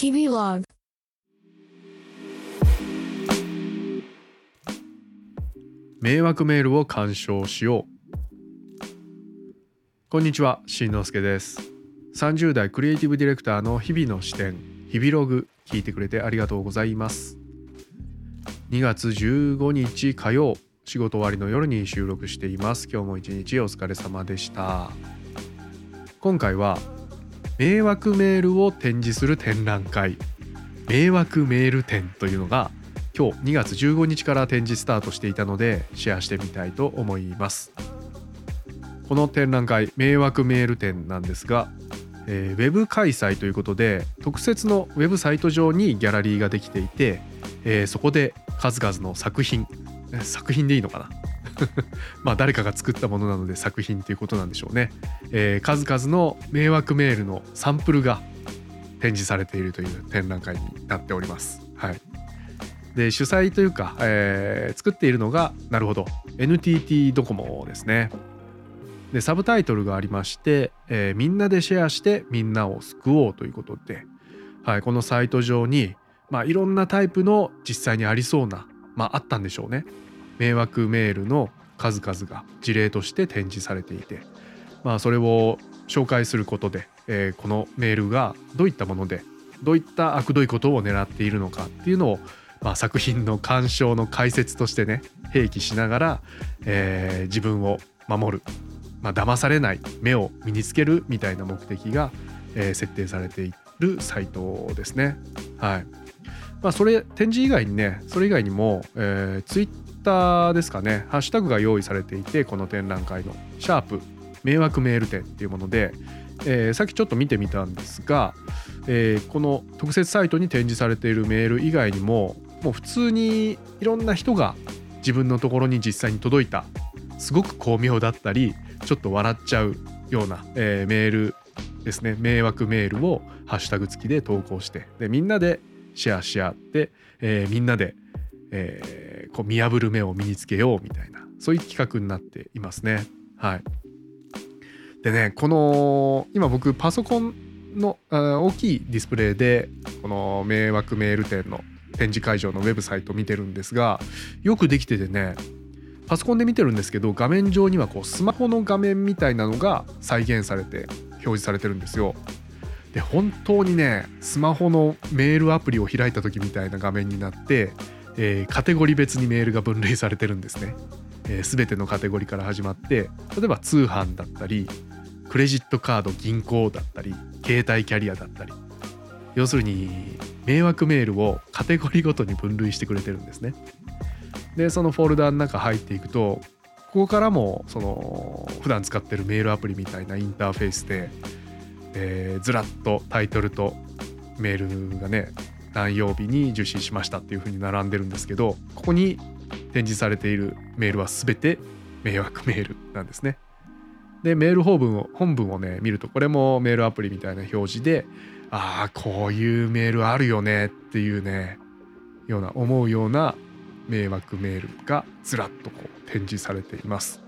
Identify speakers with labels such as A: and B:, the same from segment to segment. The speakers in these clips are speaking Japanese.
A: 日々ログ
B: 迷惑メールを鑑賞しよう。こんにちはしんのすけです。30代クリエイティブディレクターの日々の視点日々ログ聞いてくれてありがとうございます。2月15日火曜仕事終わりの夜に収録しています。今日も一日お疲れ様でした。今回は迷惑メールを展示する展覧会。迷惑メール展というのが今日2月15日から展示スタートしていたのでシェアしてみたいと思います。この展覧会迷惑メール展なんですが、えー、ウェブ開催ということで特設のウェブサイト上にギャラリーができていて、えー、そこで数々の作品作品でいいのかな まあ誰かが作ったものなので作品ということなんでしょうね、えー、数々の迷惑メールのサンプルが展示されているという展覧会になっております。はい。で主催というか、えー、作っているのがなるほど。NTT ドコモですね。でサブタイトルがありまして、えー、みんなでシェアしてみんなを救おうということで、はい、このサイト上に、まあ、いろんなタイプの実際にありそうな、まあ、あったんでしょうね。迷惑メールの数々が事例として展示されていて、まあ、それを紹介することで、えー、このメールがどういったものでどういった悪どいことを狙っているのかっていうのをまあ、作品の鑑賞の解説としてね併記しながら、えー、自分を守る、まあ騙されない目を身につけるみたいな目的が、えー、設定されているサイトですね。はいまあ、それ展示以外にねそれ以外にも、えー、ツイッターですかねハッシュタグが用意されていてこの展覧会の「シャープ迷惑メール展」っていうもので、えー、さっきちょっと見てみたんですが、えー、この特設サイトに展示されているメール以外にももう普通にいろんな人が自分のところに実際に届いたすごく巧妙だったりちょっと笑っちゃうような、えー、メールですね。迷惑メールをハッシュタグ付きで投稿して。でみんなでシェアし合って、えー、みんなで、えー、こう見破る目を身につけようみたいなそういう企画になっていますね。はい、でねこの今僕パソコンの大きいディスプレイでこの迷惑メール店の展示会場のウェブサイト見てるんですがよくできててねパソコンで見てるんですけど画面上にはこうスマホの画面みたいなのが再現されて表示されてるんですよ。で本当にねスマホのメールアプリを開いた時みたいな画面になって、えー、カテゴリー別にメールが分類されてるんですね。えー、全てのカテゴリーから始まって例えば通販だったりクレジットカード銀行だったり携帯キャリアだったり要するに迷惑メールをカテゴリーごとに分類してくれてるんですね。でそのフォルダの中入っていくとここからもその普段使ってるメールアプリみたいなインターフェースで、えー、ずらっとタイトルとメールがね何曜日に受信しましたっていう風に並んでるんですけどここに展示されているメールは全て 迷惑メールなんですね。でメール本文を本文をね見るとこれもメールアプリみたいな表示でああこういうメールあるよねっていうねような思うような迷惑メールがずらっとこう展示されています。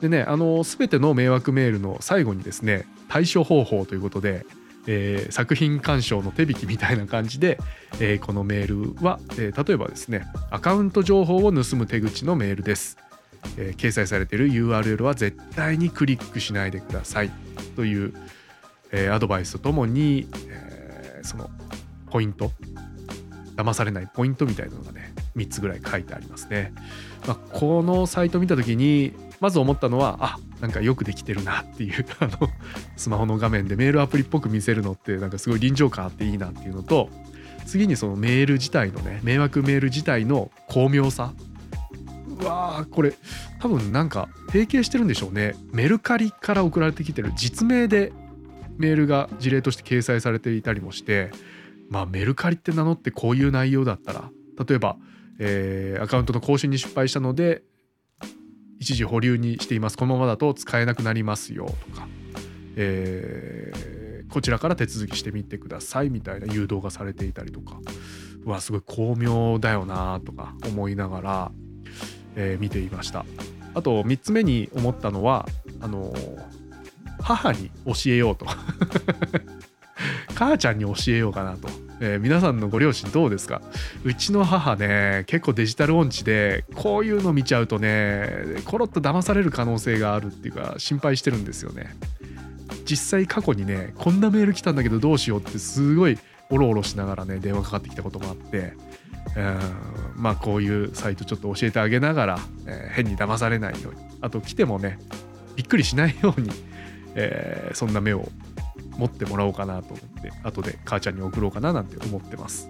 B: でねあの全ての迷惑メールの最後にですね対処方法ということで、えー、作品鑑賞の手引きみたいな感じで、えー、このメールは、えー、例えばですねアカウント情報を盗む手口のメールです。え掲載されている URL は絶対にクリックしないでください。という、えアドバイスとともに、えそのポイント。騙されないポイントみたいなのがね3つぐらい書いてありますね、まあ、このサイト見た時にまず思ったのはあなんかよくできてるなっていう あのスマホの画面でメールアプリっぽく見せるのってなんかすごい臨場感あっていいなっていうのと次にそのメール自体のね迷惑メール自体の巧妙さ。うわーこれ多分なんか提携してるんでしょうね。メルカリから送られてきてる実名でメールが事例として掲載されていたりもしてまあメルカリって名乗ってこういう内容だったら例えば、えー、アカウントの更新に失敗したので一時保留にしています。このままだと使えなくなりますよとか、えー、こちらから手続きしてみてくださいみたいな誘導がされていたりとか。うわすごい巧妙だよなとか思いながら、えー、見ていました。あと3つ目に思ったのはあの母に教えようと。母ちゃんに教えようかなと。えー、皆さんのご両親どうですか？うちの母ね結構デジタル音痴でこういうの見ちゃうとねコロッと騙される可能性があるっていうか心配してるんですよね。実際過去にねこんなメール来たんだけどどうしようってすごいおろおろしながらね電話かかってきたこともあってうんまあこういうサイトちょっと教えてあげながら、えー、変に騙されないように。あと来てもねびっくりしないように、えー、そんな目を持ってもらおうかなと思って後で母ちゃんに送ろうかななんて思ってます。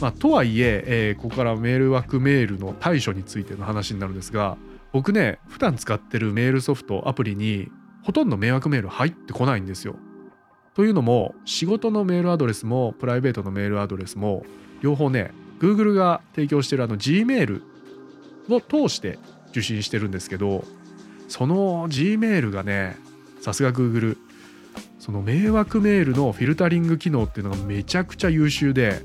B: まあ、とはいええー、ここからメール枠メールの対処についての話になるんですが僕ね普段使ってるメールソフトアプリにほとんど迷惑メール入ってこないんですよ。というのも仕事のメールアドレスもプライベートのメールアドレスも両方ね Google が提供してるあの Gmail を通して受信してるんですけどその Gmail がねさすが Google その迷惑メールのフィルタリング機能っていうのがめちゃくちゃ優秀で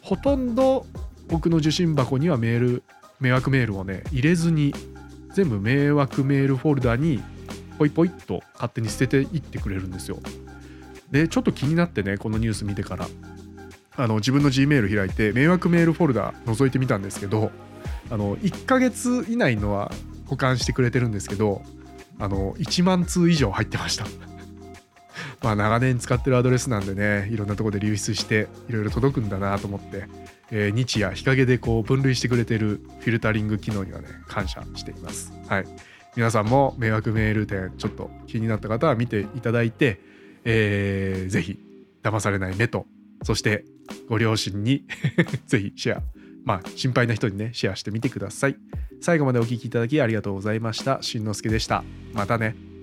B: ほとんど僕の受信箱にはメール迷惑メールをね入れずに全部迷惑メールフォルダにポイポイっと勝手に捨てていってくれるんですよ。でちょっと気になってねこのニュース見てからあの自分の Gmail 開いて迷惑メールフォルダ覗いてみたんですけどあの1ヶ月以内のは保管してくれてるんですけどあの1万通以上入ってました。まあ長年使ってるアドレスなんでねいろんなとこで流出していろいろ届くんだなと思って、えー、日夜日陰でこう分類してくれてるフィルタリング機能にはね感謝しています。はい。皆さんも迷惑メール店ちょっと気になった方は見ていただいて、えー、ぜひ騙されない目とそしてご両親に ぜひシェア。まあ心配な人にねシェアしてみてください。最後までお聴きいただきありがとうございました。しんのすけでした。またね。